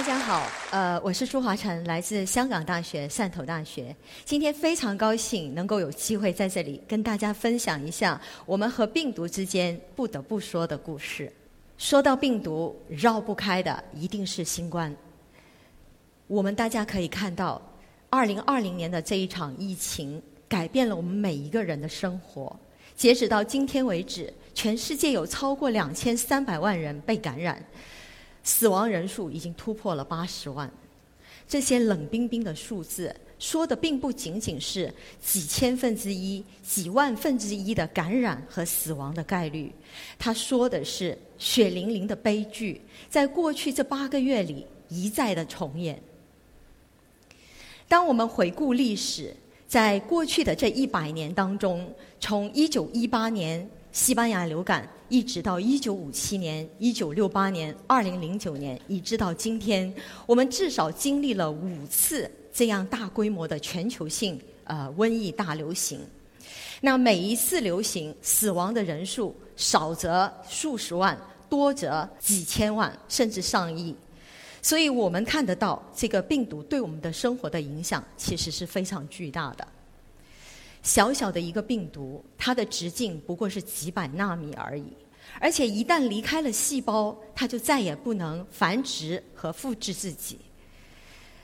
大家好，呃，我是朱华晨，来自香港大学汕头大学。今天非常高兴能够有机会在这里跟大家分享一下我们和病毒之间不得不说的故事。说到病毒，绕不开的一定是新冠。我们大家可以看到，二零二零年的这一场疫情改变了我们每一个人的生活。截止到今天为止，全世界有超过两千三百万人被感染。死亡人数已经突破了八十万，这些冷冰冰的数字说的并不仅仅是几千分之一、几万分之一的感染和死亡的概率，他说的是血淋淋的悲剧，在过去这八个月里一再的重演。当我们回顾历史，在过去的这一百年当中，从一九一八年西班牙流感。一直到一九五七年、一九六八年、二零零九年，一直到今天，我们至少经历了五次这样大规模的全球性呃瘟疫大流行。那每一次流行，死亡的人数少则数十万，多则几千万，甚至上亿。所以我们看得到，这个病毒对我们的生活的影响其实是非常巨大的。小小的一个病毒，它的直径不过是几百纳米而已，而且一旦离开了细胞，它就再也不能繁殖和复制自己。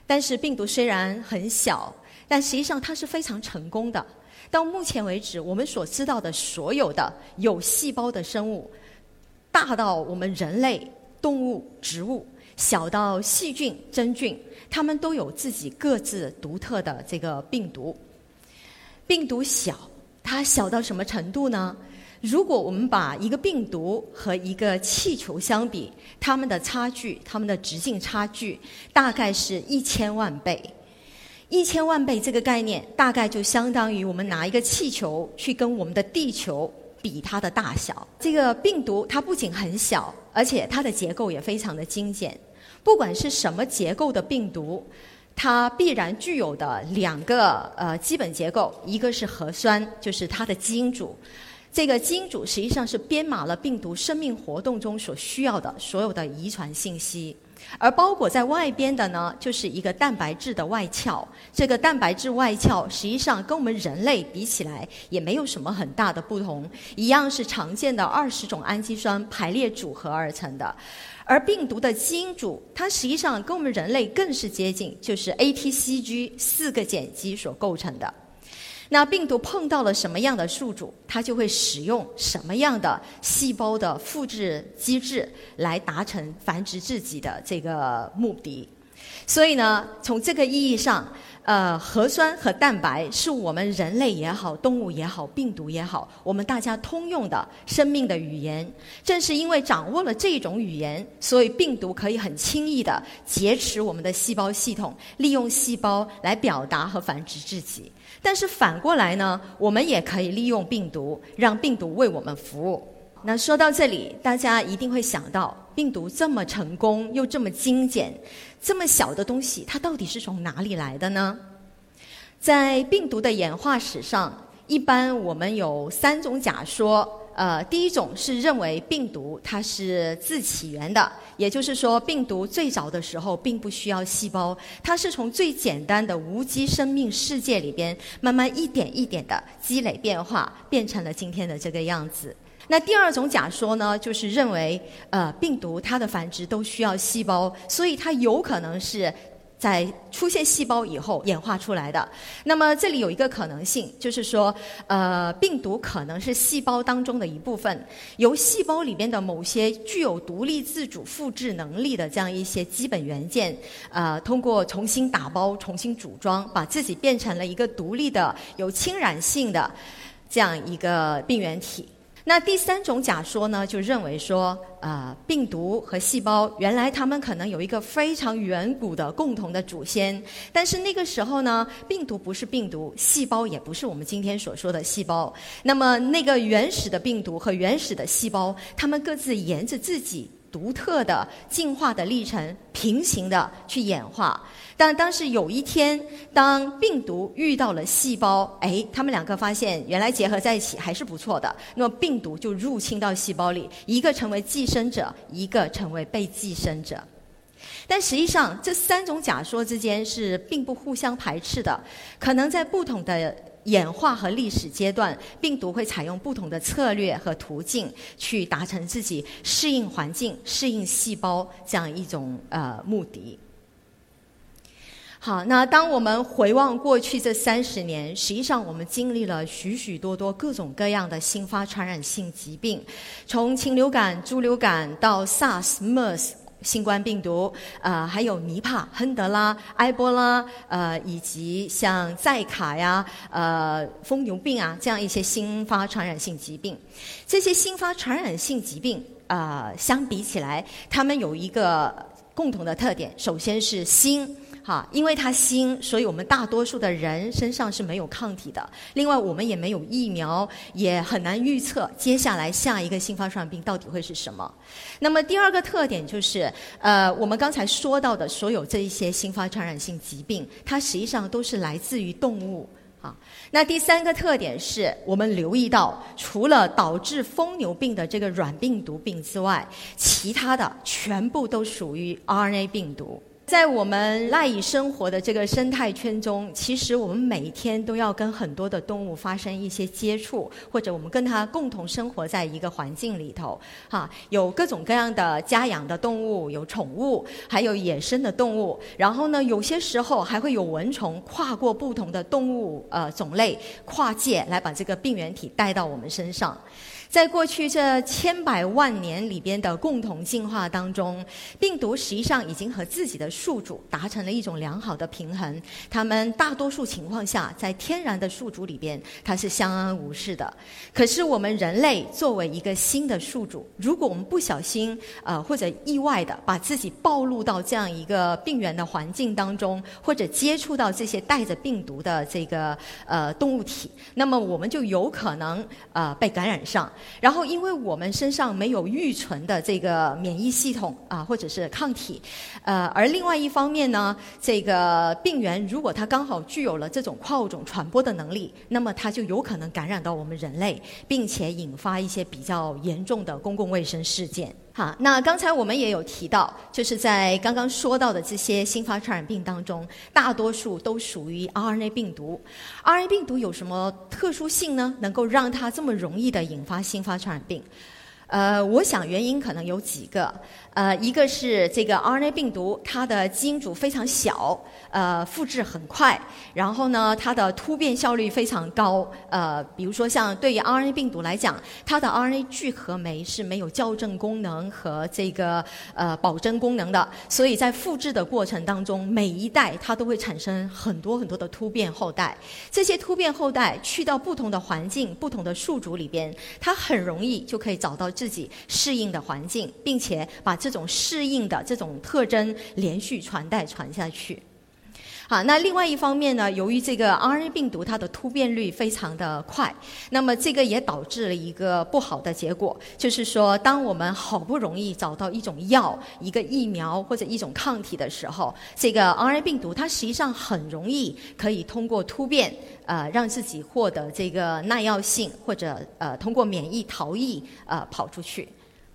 但是病毒虽然很小，但实际上它是非常成功的。到目前为止，我们所知道的所有的有细胞的生物，大到我们人类、动物、植物，小到细菌、真菌，它们都有自己各自独特的这个病毒。病毒小，它小到什么程度呢？如果我们把一个病毒和一个气球相比，它们的差距，它们的直径差距，大概是一千万倍。一千万倍这个概念，大概就相当于我们拿一个气球去跟我们的地球比它的大小。这个病毒它不仅很小，而且它的结构也非常的精简。不管是什么结构的病毒。它必然具有的两个呃基本结构，一个是核酸，就是它的基因组。这个基因组实际上是编码了病毒生命活动中所需要的所有的遗传信息，而包裹在外边的呢，就是一个蛋白质的外壳。这个蛋白质外壳实际上跟我们人类比起来也没有什么很大的不同，一样是常见的二十种氨基酸排列组合而成的。而病毒的基因组，它实际上跟我们人类更是接近，就是 A、T、C、G 四个碱基所构成的。那病毒碰到了什么样的宿主，它就会使用什么样的细胞的复制机制来达成繁殖自己的这个目的。所以呢，从这个意义上。呃，核酸和蛋白是我们人类也好、动物也好、病毒也好，我们大家通用的生命的语言。正是因为掌握了这种语言，所以病毒可以很轻易的劫持我们的细胞系统，利用细胞来表达和繁殖自己。但是反过来呢，我们也可以利用病毒，让病毒为我们服务。那说到这里，大家一定会想到，病毒这么成功又这么精简。这么小的东西，它到底是从哪里来的呢？在病毒的演化史上，一般我们有三种假说。呃，第一种是认为病毒它是自起源的，也就是说，病毒最早的时候并不需要细胞，它是从最简单的无机生命世界里边，慢慢一点一点的积累变化，变成了今天的这个样子。那第二种假说呢，就是认为，呃，病毒它的繁殖都需要细胞，所以它有可能是在出现细胞以后演化出来的。那么这里有一个可能性，就是说，呃，病毒可能是细胞当中的一部分，由细胞里边的某些具有独立自主复制能力的这样一些基本元件，呃，通过重新打包、重新组装，把自己变成了一个独立的、有侵染性的这样一个病原体。那第三种假说呢，就认为说，呃，病毒和细胞原来它们可能有一个非常远古的共同的祖先，但是那个时候呢，病毒不是病毒，细胞也不是我们今天所说的细胞。那么那个原始的病毒和原始的细胞，它们各自沿着自己。独特的进化的历程，平行的去演化。但当时有一天，当病毒遇到了细胞，哎，他们两个发现原来结合在一起还是不错的。那么病毒就入侵到细胞里，一个成为寄生者，一个成为被寄生者。但实际上，这三种假说之间是并不互相排斥的，可能在不同的。演化和历史阶段，病毒会采用不同的策略和途径，去达成自己适应环境、适应细胞这样一种呃目的。好，那当我们回望过去这三十年，实际上我们经历了许许多多各种各样的新发传染性疾病，从禽流感、猪流感到 SARS、MERS。新冠病毒，呃，还有尼帕、亨德拉、埃博拉，呃，以及像寨卡呀、呃，疯牛病啊，这样一些新发传染性疾病。这些新发传染性疾病，啊，相比起来，它们有一个共同的特点，首先是新。哈，因为它新，所以我们大多数的人身上是没有抗体的。另外，我们也没有疫苗，也很难预测接下来下一个新发传染病到底会是什么。那么第二个特点就是，呃，我们刚才说到的所有这一些新发传染性疾病，它实际上都是来自于动物。啊，那第三个特点是我们留意到，除了导致疯牛病的这个软病毒病之外，其他的全部都属于 RNA 病毒。在我们赖以生活的这个生态圈中，其实我们每天都要跟很多的动物发生一些接触，或者我们跟它共同生活在一个环境里头。哈，有各种各样的家养的动物，有宠物，还有野生的动物。然后呢，有些时候还会有蚊虫跨过不同的动物呃种类，跨界来把这个病原体带到我们身上。在过去这千百万年里边的共同进化当中，病毒实际上已经和自己的宿主达成了一种良好的平衡。它们大多数情况下，在天然的宿主里边，它是相安无事的。可是我们人类作为一个新的宿主，如果我们不小心呃或者意外的把自己暴露到这样一个病原的环境当中，或者接触到这些带着病毒的这个呃动物体，那么我们就有可能呃被感染上。然后，因为我们身上没有预存的这个免疫系统啊，或者是抗体，呃，而另外一方面呢，这个病原如果它刚好具有了这种跨物种传播的能力，那么它就有可能感染到我们人类，并且引发一些比较严重的公共卫生事件。好，那刚才我们也有提到，就是在刚刚说到的这些新发传染病当中，大多数都属于 RNA 病毒。RNA 病毒有什么特殊性呢？能够让它这么容易的引发新发传染病？呃，我想原因可能有几个。呃，一个是这个 RNA 病毒，它的基因组非常小，呃，复制很快，然后呢，它的突变效率非常高。呃，比如说像对于 RNA 病毒来讲，它的 RNA 聚合酶是没有校正功能和这个呃保真功能的，所以在复制的过程当中，每一代它都会产生很多很多的突变后代。这些突变后代去到不同的环境、不同的宿主里边，它很容易就可以找到自己适应的环境，并且把。这种适应的这种特征连续传代传下去，好，那另外一方面呢，由于这个 RNA 病毒它的突变率非常的快，那么这个也导致了一个不好的结果，就是说，当我们好不容易找到一种药、一个疫苗或者一种抗体的时候，这个 RNA 病毒它实际上很容易可以通过突变，呃，让自己获得这个耐药性，或者呃，通过免疫逃逸，呃，跑出去。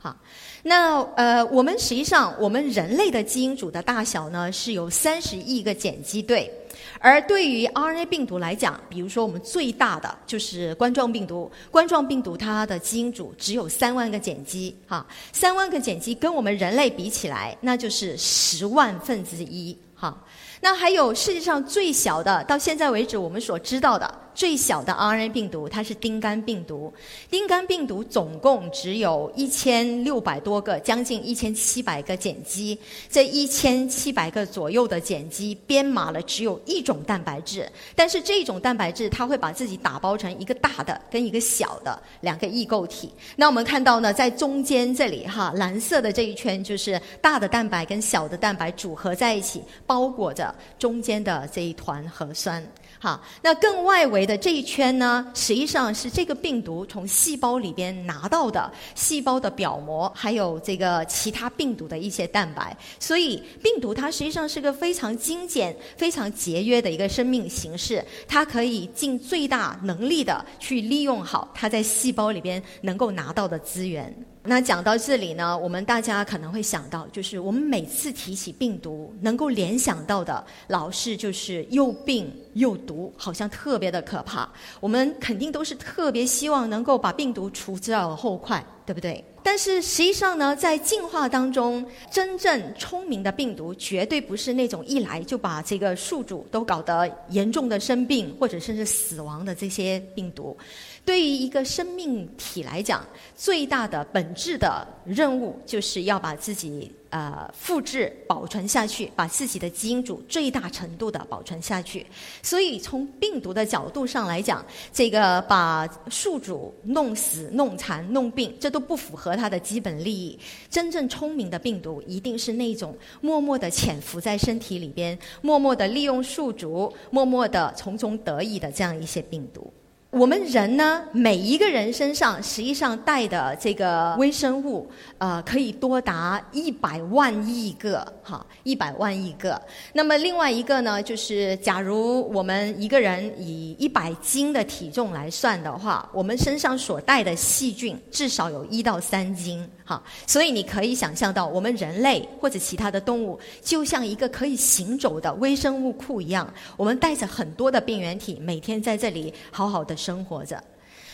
好，那呃，我们实际上，我们人类的基因组的大小呢，是有三十亿个碱基对，而对于 RNA 病毒来讲，比如说我们最大的就是冠状病毒，冠状病毒它的基因组只有三万个碱基，哈，三万个碱基跟我们人类比起来，那就是十万分之一，哈。那还有世界上最小的，到现在为止我们所知道的。最小的 RNA 病毒，它是丁肝病毒。丁肝病毒总共只有一千六百多个，将近一千七百个碱基。这一千七百个左右的碱基编码了只有一种蛋白质，但是这种蛋白质它会把自己打包成一个大的跟一个小的两个异构体。那我们看到呢，在中间这里哈，蓝色的这一圈就是大的蛋白跟小的蛋白组合在一起，包裹着中间的这一团核酸。好，那更外围的这一圈呢，实际上是这个病毒从细胞里边拿到的细胞的表膜，还有这个其他病毒的一些蛋白。所以，病毒它实际上是个非常精简、非常节约的一个生命形式，它可以尽最大能力的去利用好它在细胞里边能够拿到的资源。那讲到这里呢，我们大家可能会想到，就是我们每次提起病毒，能够联想到的，老是就是又病又毒，好像特别的可怕。我们肯定都是特别希望能够把病毒除之而后快，对不对？但是实际上呢，在进化当中，真正聪明的病毒，绝对不是那种一来就把这个宿主都搞得严重的生病，或者甚至死亡的这些病毒。对于一个生命体来讲，最大的本质的任务就是要把自己呃复制保存下去，把自己的基因组最大程度的保存下去。所以从病毒的角度上来讲，这个把宿主弄死、弄残、弄病，这都不符合它的基本利益。真正聪明的病毒，一定是那种默默的潜伏在身体里边，默默的利用宿主，默默的从中得益的这样一些病毒。我们人呢，每一个人身上实际上带的这个微生物，呃，可以多达一百万亿个，哈，一百万亿个。那么另外一个呢，就是假如我们一个人以一百斤的体重来算的话，我们身上所带的细菌至少有一到三斤。哈，所以你可以想象到，我们人类或者其他的动物，就像一个可以行走的微生物库一样，我们带着很多的病原体，每天在这里好好的生活着。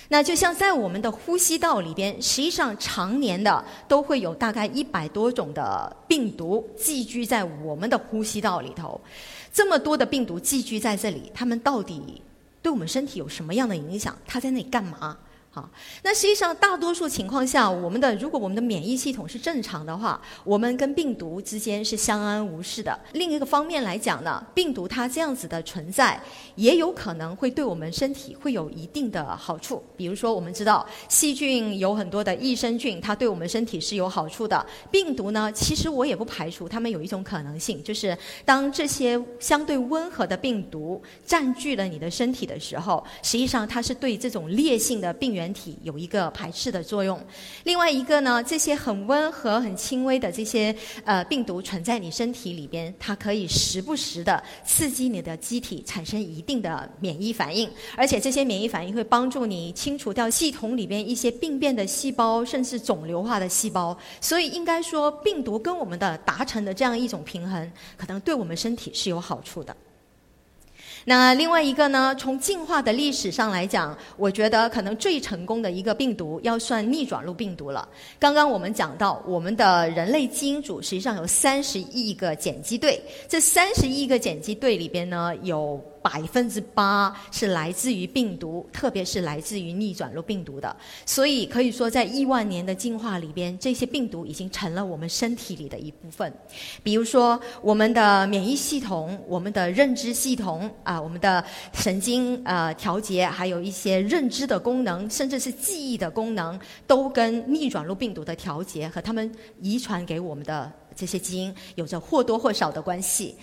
那就像在我们的呼吸道里边，实际上常年的都会有大概一百多种的病毒寄居在我们的呼吸道里头。这么多的病毒寄居在这里，它们到底对我们身体有什么样的影响？它在那里干嘛？啊，那实际上大多数情况下，我们的如果我们的免疫系统是正常的话，我们跟病毒之间是相安无事的。另一个方面来讲呢，病毒它这样子的存在，也有可能会对我们身体会有一定的好处。比如说，我们知道细菌有很多的益生菌，它对我们身体是有好处的。病毒呢，其实我也不排除它们有一种可能性，就是当这些相对温和的病毒占据了你的身体的时候，实际上它是对这种烈性的病原。人体有一个排斥的作用，另外一个呢，这些很温和、很轻微的这些呃病毒存在你身体里边，它可以时不时的刺激你的机体产生一定的免疫反应，而且这些免疫反应会帮助你清除掉系统里边一些病变的细胞，甚至肿瘤化的细胞。所以应该说，病毒跟我们的达成的这样一种平衡，可能对我们身体是有好处的。那另外一个呢？从进化的历史上来讲，我觉得可能最成功的一个病毒要算逆转录病毒了。刚刚我们讲到，我们的人类基因组实际上有三十亿个碱基对，这三十亿个碱基对里边呢有。百分之八是来自于病毒，特别是来自于逆转录病毒的。所以可以说，在亿万年的进化里边，这些病毒已经成了我们身体里的一部分。比如说，我们的免疫系统、我们的认知系统啊，我们的神经呃调节，还有一些认知的功能，甚至是记忆的功能，都跟逆转录病毒的调节和他们遗传给我们的这些基因有着或多或少的关系。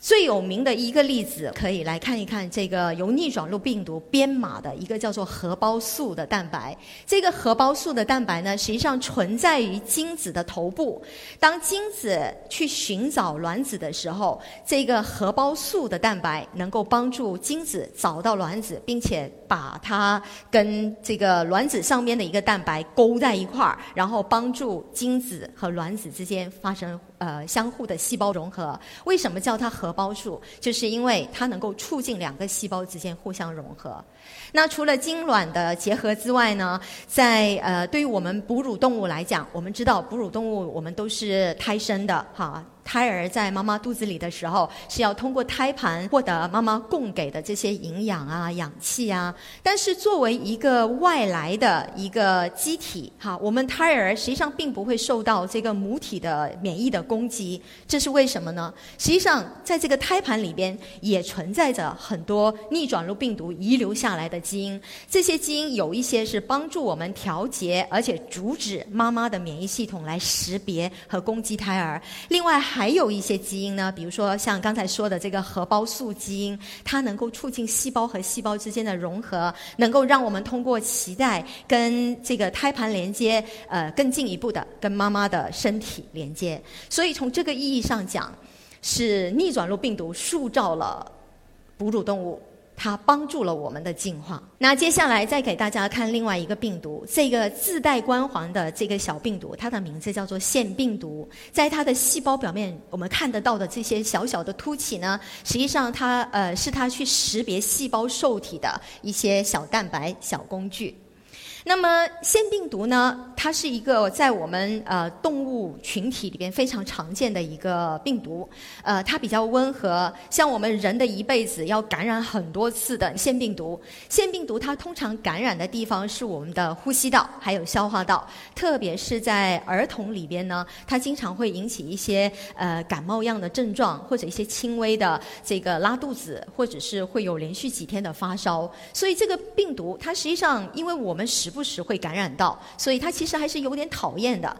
最有名的一个例子，可以来看一看这个由逆转录病毒编码的一个叫做核胞素的蛋白。这个核胞素的蛋白呢，实际上存在于精子的头部。当精子去寻找卵子的时候，这个核胞素的蛋白能够帮助精子找到卵子，并且把它跟这个卵子上面的一个蛋白勾在一块儿，然后帮助精子和卵子之间发生。呃，相互的细胞融合，为什么叫它核胞素？就是因为它能够促进两个细胞之间互相融合。那除了精卵的结合之外呢，在呃，对于我们哺乳动物来讲，我们知道哺乳动物我们都是胎生的哈。胎儿在妈妈肚子里的时候，是要通过胎盘获得妈妈供给的这些营养啊、氧气啊。但是作为一个外来的一个机体，哈，我们胎儿实际上并不会受到这个母体的免疫的攻击。这是为什么呢？实际上，在这个胎盘里边也存在着很多逆转录病毒遗留下来的基因。这些基因有一些是帮助我们调节，而且阻止妈妈的免疫系统来识别和攻击胎儿。另外，还有一些基因呢，比如说像刚才说的这个核包素基因，它能够促进细胞和细胞之间的融合，能够让我们通过脐带跟这个胎盘连接，呃，更进一步的跟妈妈的身体连接。所以从这个意义上讲，是逆转录病毒塑造了哺乳动物。它帮助了我们的进化。那接下来再给大家看另外一个病毒，这个自带光环的这个小病毒，它的名字叫做腺病毒。在它的细胞表面，我们看得到的这些小小的凸起呢，实际上它呃是它去识别细胞受体的一些小蛋白小工具。那么腺病毒呢？它是一个在我们呃动物群体里边非常常见的一个病毒。呃，它比较温和，像我们人的一辈子要感染很多次的腺病毒。腺病毒它通常感染的地方是我们的呼吸道还有消化道，特别是在儿童里边呢，它经常会引起一些呃感冒样的症状，或者一些轻微的这个拉肚子，或者是会有连续几天的发烧。所以这个病毒它实际上因为我们使不时会感染到，所以他其实还是有点讨厌的。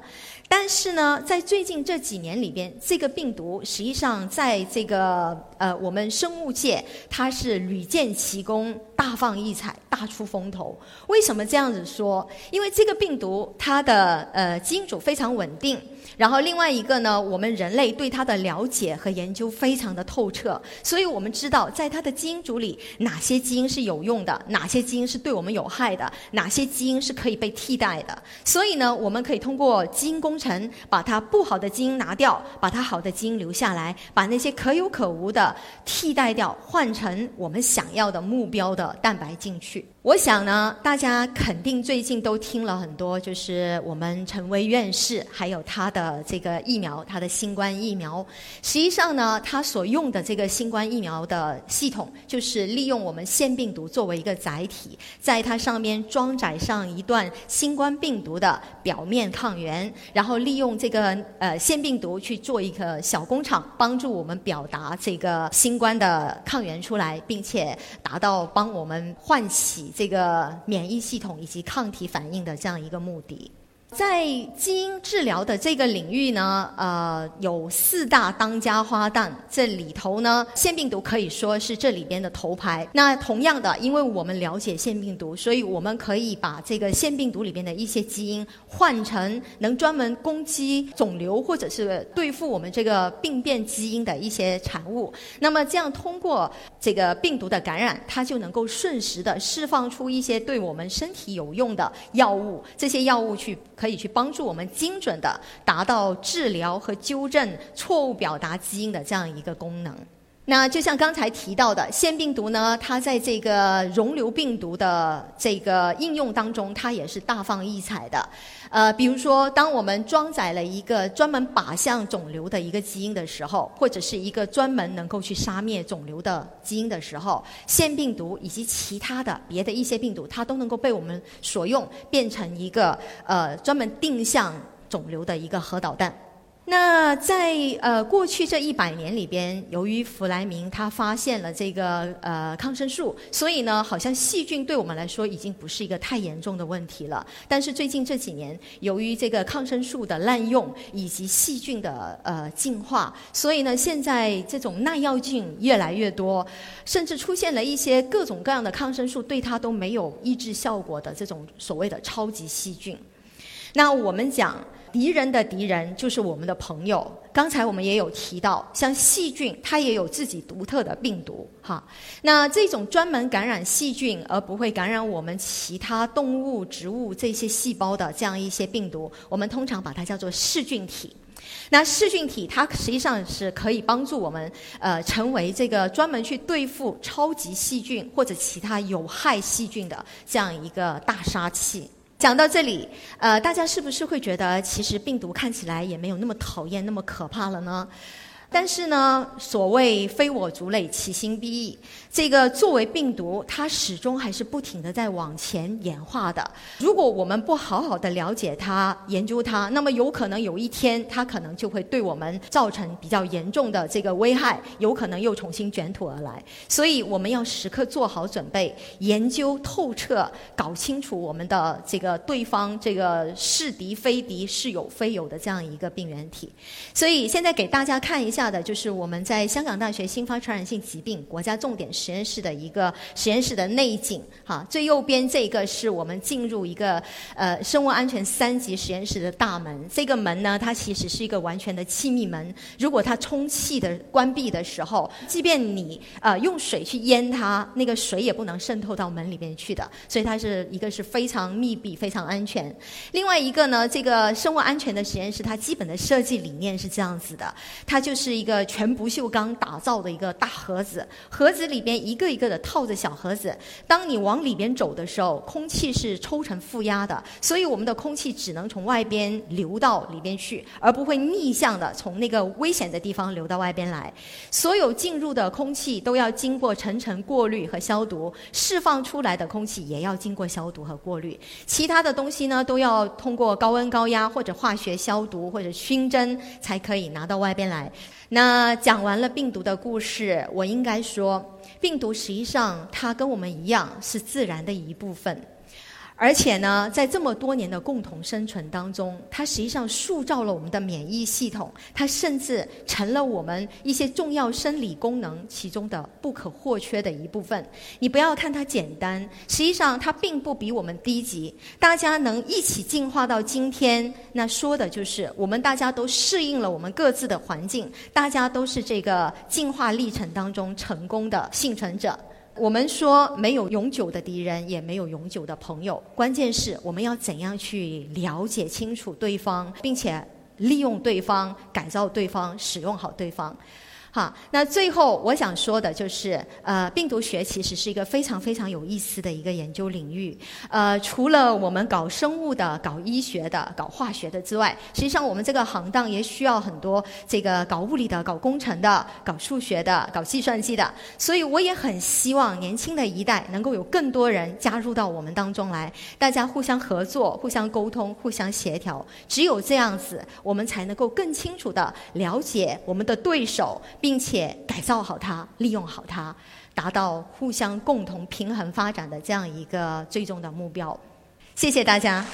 但是呢，在最近这几年里边，这个病毒实际上在这个呃我们生物界，它是屡建奇功、大放异彩、大出风头。为什么这样子说？因为这个病毒它的呃基因组非常稳定。然后另外一个呢，我们人类对它的了解和研究非常的透彻，所以我们知道在它的基因组里哪些基因是有用的，哪些基因是对我们有害的，哪些基因是可以被替代的。所以呢，我们可以通过基因工程把它不好的基因拿掉，把它好的基因留下来，把那些可有可无的替代掉，换成我们想要的目标的蛋白进去。我想呢，大家肯定最近都听了很多，就是我们陈薇院士还有他的这个疫苗，他的新冠疫苗。实际上呢，他所用的这个新冠疫苗的系统，就是利用我们腺病毒作为一个载体，在它上面装载上一段新冠病毒的表面抗原，然后利用这个呃腺病毒去做一个小工厂，帮助我们表达这个新冠的抗原出来，并且达到帮我我们唤起。这个免疫系统以及抗体反应的这样一个目的。在基因治疗的这个领域呢，呃，有四大当家花旦，这里头呢，腺病毒可以说是这里边的头牌。那同样的，因为我们了解腺病毒，所以我们可以把这个腺病毒里边的一些基因换成能专门攻击肿瘤或者是对付我们这个病变基因的一些产物。那么这样通过这个病毒的感染，它就能够瞬时的释放出一些对我们身体有用的药物，这些药物去。可以去帮助我们精准的达到治疗和纠正错误表达基因的这样一个功能。那就像刚才提到的，腺病毒呢，它在这个溶瘤病毒的这个应用当中，它也是大放异彩的。呃，比如说，当我们装载了一个专门靶向肿瘤的一个基因的时候，或者是一个专门能够去杀灭肿瘤的基因的时候，腺病毒以及其他的别的一些病毒，它都能够被我们所用，变成一个呃专门定向肿瘤的一个核导弹。那在呃过去这一百年里边，由于弗莱明他发现了这个呃抗生素，所以呢，好像细菌对我们来说已经不是一个太严重的问题了。但是最近这几年，由于这个抗生素的滥用以及细菌的呃进化，所以呢，现在这种耐药菌越来越多，甚至出现了一些各种各样的抗生素对它都没有抑制效果的这种所谓的超级细菌。那我们讲。敌人的敌人就是我们的朋友。刚才我们也有提到，像细菌，它也有自己独特的病毒，哈。那这种专门感染细菌而不会感染我们其他动物、植物这些细胞的这样一些病毒，我们通常把它叫做噬菌体。那噬菌体它实际上是可以帮助我们，呃，成为这个专门去对付超级细菌或者其他有害细菌的这样一个大杀器。讲到这里，呃，大家是不是会觉得，其实病毒看起来也没有那么讨厌、那么可怕了呢？但是呢，所谓非我族类，其心必异。这个作为病毒，它始终还是不停的在往前演化的。如果我们不好好的了解它、研究它，那么有可能有一天，它可能就会对我们造成比较严重的这个危害，有可能又重新卷土而来。所以我们要时刻做好准备，研究透彻，搞清楚我们的这个对方这个是敌非敌、是友非友的这样一个病原体。所以现在给大家看一下。下的就是我们在香港大学新发传染性疾病国家重点实验室的一个实验室的内景，哈，最右边这个是我们进入一个呃生物安全三级实验室的大门。这个门呢，它其实是一个完全的气密门。如果它充气的关闭的时候，即便你呃用水去淹它，那个水也不能渗透到门里面去的。所以它是一个是非常密闭、非常安全。另外一个呢，这个生物安全的实验室，它基本的设计理念是这样子的，它就是。是一个全不锈钢打造的一个大盒子，盒子里边一个一个的套着小盒子。当你往里边走的时候，空气是抽成负压的，所以我们的空气只能从外边流到里边去，而不会逆向的从那个危险的地方流到外边来。所有进入的空气都要经过层层过滤和消毒，释放出来的空气也要经过消毒和过滤。其他的东西呢，都要通过高温高压或者化学消毒或者熏蒸才可以拿到外边来。那讲完了病毒的故事，我应该说，病毒实际上它跟我们一样是自然的一部分。而且呢，在这么多年的共同生存当中，它实际上塑造了我们的免疫系统，它甚至成了我们一些重要生理功能其中的不可或缺的一部分。你不要看它简单，实际上它并不比我们低级。大家能一起进化到今天，那说的就是我们大家都适应了我们各自的环境，大家都是这个进化历程当中成功的幸存者。我们说没有永久的敌人，也没有永久的朋友。关键是我们要怎样去了解清楚对方，并且利用对方、改造对方、使用好对方。好，那最后我想说的就是，呃，病毒学其实是一个非常非常有意思的一个研究领域。呃，除了我们搞生物的、搞医学的、搞化学的之外，实际上我们这个行当也需要很多这个搞物理的、搞工程的、搞数学的、搞计算机的。所以我也很希望年轻的一代能够有更多人加入到我们当中来，大家互相合作、互相沟通、互相协调。只有这样子，我们才能够更清楚的了解我们的对手。并且改造好它，利用好它，达到互相共同平衡发展的这样一个最终的目标。谢谢大家。